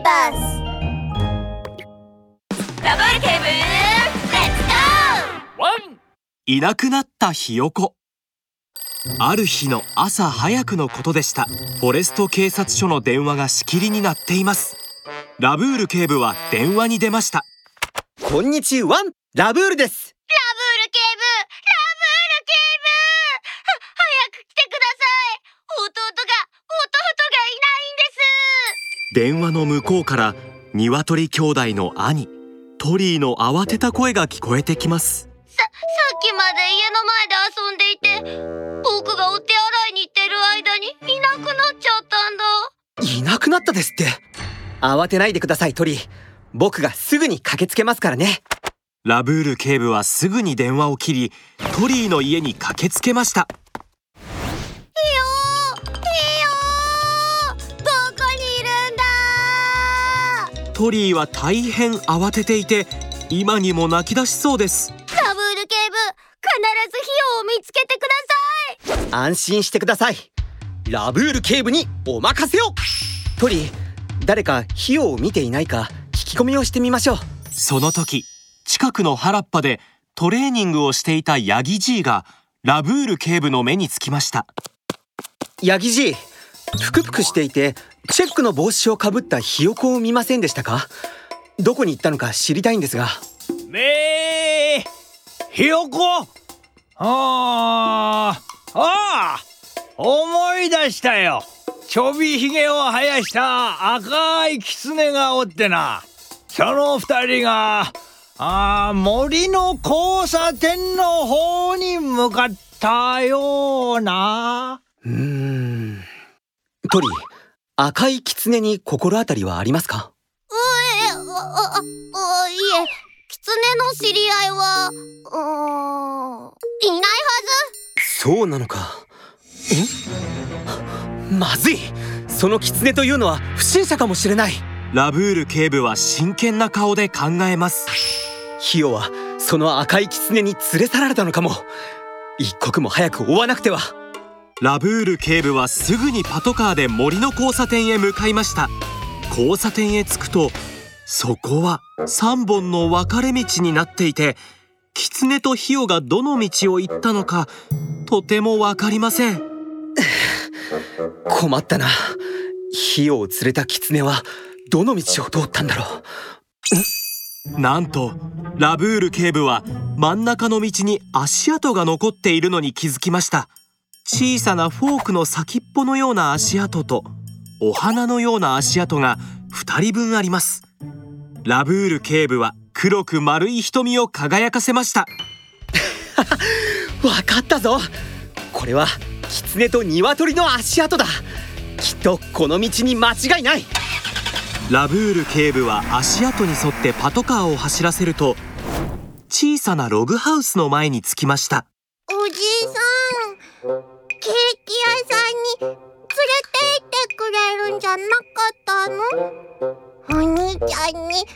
ーバス。ラブール警部レッツゴー！ワンいなくなったひよこ。ある日の朝早くのことでした。フォレスト警察署の電話が仕切りになっています。ラブール警部は電話に出ました。こんにちは。ラブールです電話の向こうから鶏兄弟の兄トリーの慌てた声が聞こえてきます。さ、さっきまで家の前で遊んでいて僕がお手洗いに行ってる間にいなくなっちゃったんだ。いなくなったですって。慌てないでくださいトリー。僕がすぐに駆けつけますからね。ラブール警部はすぐに電話を切りトリーの家に駆けつけましたトリーは大変慌てていて今にも泣き出しそうです。ラブール警部必ずひよを見つけてください。安心してください。ラブール警部にお任せを。トリー誰か費用を見ていないか聞き込みをしてみましょう。その時近くの原っぱでトレーニングをしていたヤギじいがラブール警部の目につきました。ヤギじいぷくぷくしていてチェックの帽子をかぶったひよこを見ませんでしたか？どこに行ったのか知りたいんですが。めーひよこ？あーあー思い出したよ。ちょびひげを生やした赤い狐がおってな。その二人があー森の交差点の方に向かったような。うーん。トリー赤い狐に心当たりはありますか？うえあああいえ狐の知り合いはうーんいないはそうなのか。え？まずい。その狐というのは不審者かもしれない。ラブール警部は真剣な顔で考えます。ヒヨはその赤い狐に連れ去られたのかも。一刻も早く追わなくてはラブール警部はすぐにパトカーで森の交差点へ向かいました。交差点へ着くとそこは3本の分かれ道になっていて狐とヒヨがどの道を行ったのかとてもわかりません。困ったな。ヒヨを連れた狐はどの道を通ったんだろう。なんとラブール警部は真ん中の道に足跡が残っているのに気づきました小さなフォークの先っぽのような足跡とお花のような足跡が2人分あります。ラブール警部は黒く丸い瞳を輝かせました。わかったぞ。これは狐と鶏の足跡だ。きっとこの道に間違いない。ラブール警部は足跡に沿ってパトカーを走らせると小さなログハウスの前に着きました。おじいさんゃなかったの？お兄ちゃんに会いたいよ。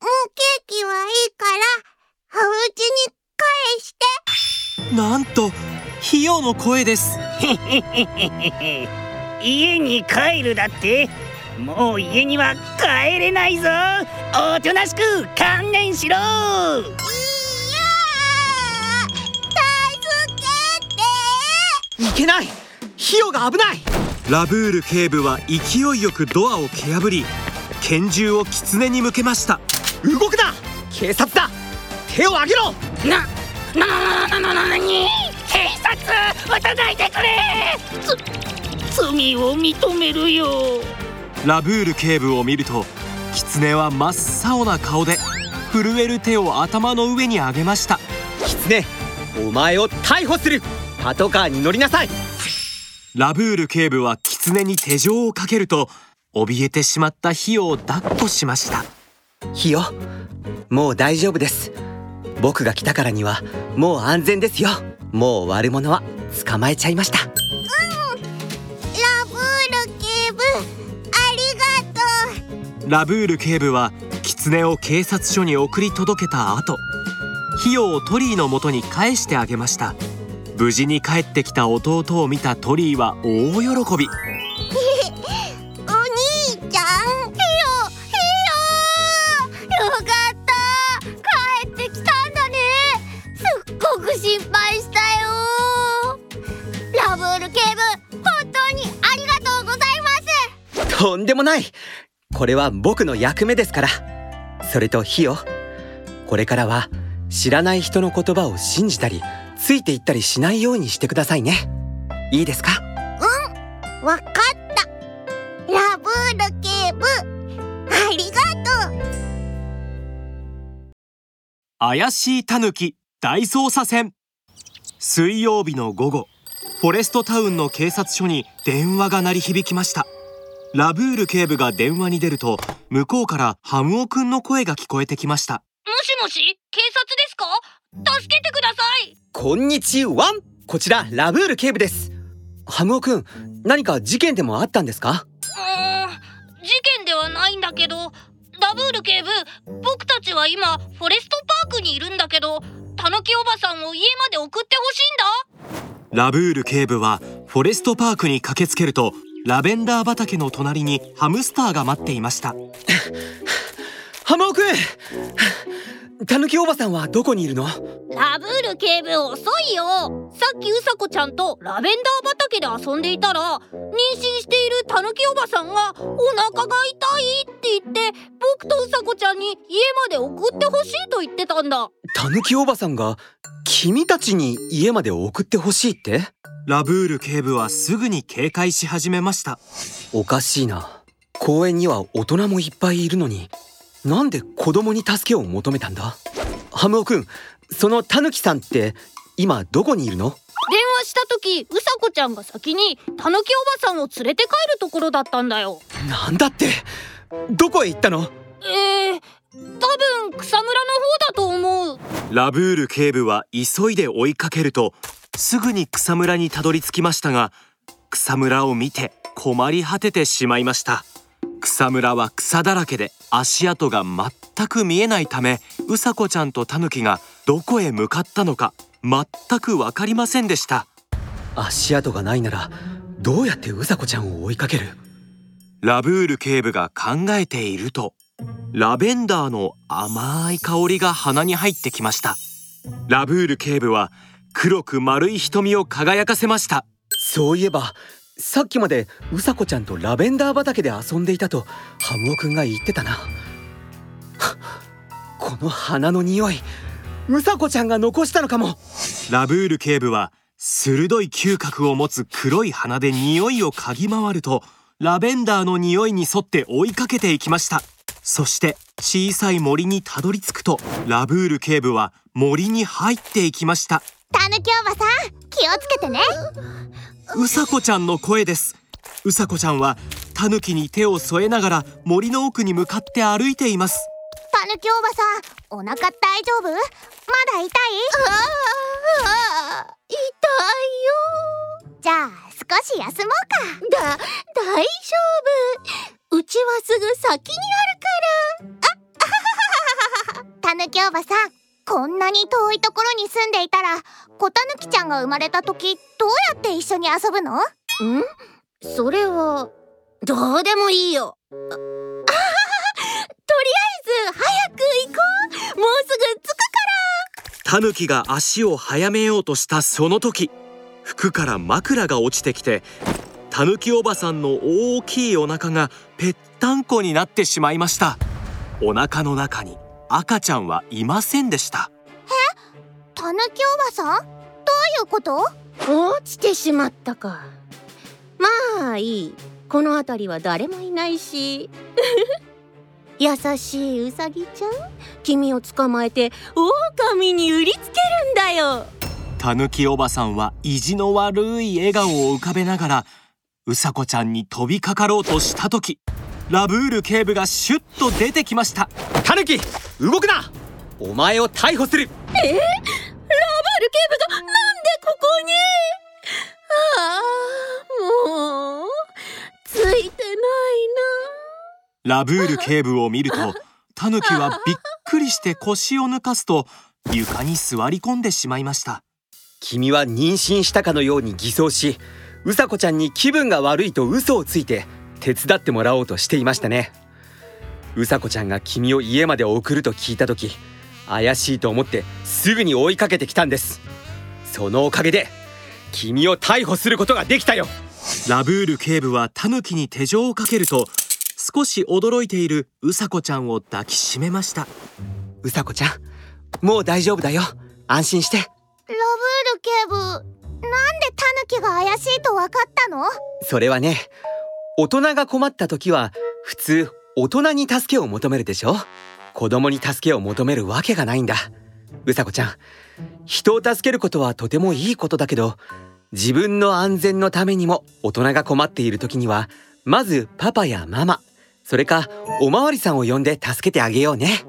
もうケーキはいいからお家に返して。なんとヒヨの声です。家に帰るだってもう家には帰れないぞ。おとなしく観念しろ。いやー助けて。いけない。ヒヨが危ないラブール警部は勢いよくドアを蹴破り拳銃を狐に向けました。動くな！警察だ！手を挙げろ！ななななななに警察撃たないでくれ！つ罪を認めるよ。ラブール警部を見ると狐は真っ青な顔で震える手を頭の上に上げました。狐お前を逮捕する！パトカーに乗りなさいラブール警部は狐に手錠をかけると怯えてしまったヒヨを抱っこしました。ヒヨもう大丈夫です。僕が来たからにはもう安全ですよ。もう悪者は捕まえちゃいました。ラブール警部ありがとう。ラブール警部は狐を警察署に送り届けた後費用をトリーの元に返してあげました無事に帰ってきた弟を見たトリーは大喜び。お兄ちゃんヒロヒロよかった帰ってきたんだねすっごく心配したよラブール警部本当にありがとうございますとんでもないこれは僕の役目ですからそれとヒヨこれからは知らない人の言葉を信じたりついていったりしないようにしてくださいね。いいですか？わかった。ラブール警部。ありがとう。怪しいタヌキ大捜査線。水曜日の午後フォレストタウンの警察署に電話が鳴り響きました。ラブール警部が電話に出ると向こうからハムオくんの声が聞こえてきました。もしもし警察ですか？助けてください。こんにちは。こちらラブール警部です。ハムオくん何か事件でもあったんですか？うーん事件ではないんだけどダブール警部僕たちは今フォレストパークにいるんだけどたぬきおばさんを家まで送ってほしいんだ。ラブール警部はフォレストパークに駆けつけるとラベンダー畑の隣にハムスターが待っていました。ハムオくんたぬきおばさんはどこにいるの？ラブール警部遅いよ。さっきうさこちゃんとラベンダー畑で遊んでいたら妊娠しているたぬきおばさんがお腹が痛いって言って僕とうさこちゃんに家まで送ってほしいと言ってたんだ。たぬきおばさんが君たちに家まで送ってほしいって？ラブール警部はすぐに警戒し始めました。おかしいな。公園には大人もいっぱいいるのになんで子供に助けを求めたんだ？ハムオくんそのタヌキさんって今どこにいるの？電話した時うさこちゃんが先にたぬきおばさんを連れて帰るところだったんだよ。なんだって？どこへ行ったの？えー、多分草むらの方だと思う。ラブール警部は急いで追いかけるとすぐに草むらにたどり着きましたが草むらを見て困り果ててしまいました草むらは草だらけで足跡が全く見えないためうさこちゃんとタヌキがどこへ向かったのか全く分かりませんでした。足跡がないならどうやってうさこちゃんを追いかける？ラブール警部が考えているとラベンダーの甘い香りが鼻に入ってきました。ラブール警部は黒く丸い瞳を輝かせました。そういえばさっきまでうさこちゃんとラベンダー畑で遊んでいたとハムオくんが言ってたな。この花の匂いうさこちゃんが残したのかも。ラブール警部は鋭い嗅覚を持つ黒い鼻で匂いを嗅ぎ回るとラベンダーの匂いに沿って追いかけていきました。そして小さい森にたどり着くとラブール警部は森に入っていきました。たぬきおばさん気をつけてねうさこちゃんの声です。うさこちゃんはタヌキに手を添えながら森の奥に向かって歩いています。たぬきおばさんお腹大丈夫？まだ痛い？ああ痛いよ。じゃあ少し休もうか。だ大丈夫。うちはすぐ先にあるから。あたぬきおばさんこんなに遠いところに住んでいたら小たぬきちゃんが生まれた時どうやって一緒に遊ぶの？ん？それはどうでもいいよ。とりあえず早く行こう。もうすぐ着くタヌキが足を速めようとしたその時服から枕が落ちてきてタヌキおばさんの大きいお腹がぺったんこになってしまいました。お腹の中に赤ちゃんはいませんでした。たぬきおばさん？どういうこと？落ちてしまったか。まあいい。この辺りは誰もいないし。優しいうさぎちゃん？君を捕まえて狼に売りつけるんだよ。タヌキおばさんは意地の悪い笑顔を浮かべながらうさこちゃんに飛びかかろうとした時ラブール警部がシュッと出てきました。タヌキ動くな。お前を逮捕する。ラバル警部がなんでここに？ああもうついてないラブール警部を見るとタヌキはびっくりして腰を抜かすと床に座り込んでしまいました。君は妊娠したかのように偽装しうさこちゃんに気分が悪いと嘘をついて手伝ってもらおうとしていましたね。うさこちゃんが君を家まで送ると聞いた時怪しいと思ってすぐに追いかけてきたんです。そのおかげで君を逮捕することができたよ。ラブール警部はタヌキに手錠をかけると少し驚いているうさこちゃんを抱きしめました。うさこちゃんもう大丈夫だよ。安心して。ラブール警部なんでタヌキが怪しいと分かったの？それはね大人が困った時は普通大人に助けを求めるでしょ？子供に助けを求めるわけがないんだ。うさこちゃん人を助けることはとてもいいことだけど自分の安全のためにも大人が困っている時にはまずパパやママそれかおまわりさんを呼んで助けてあげようね。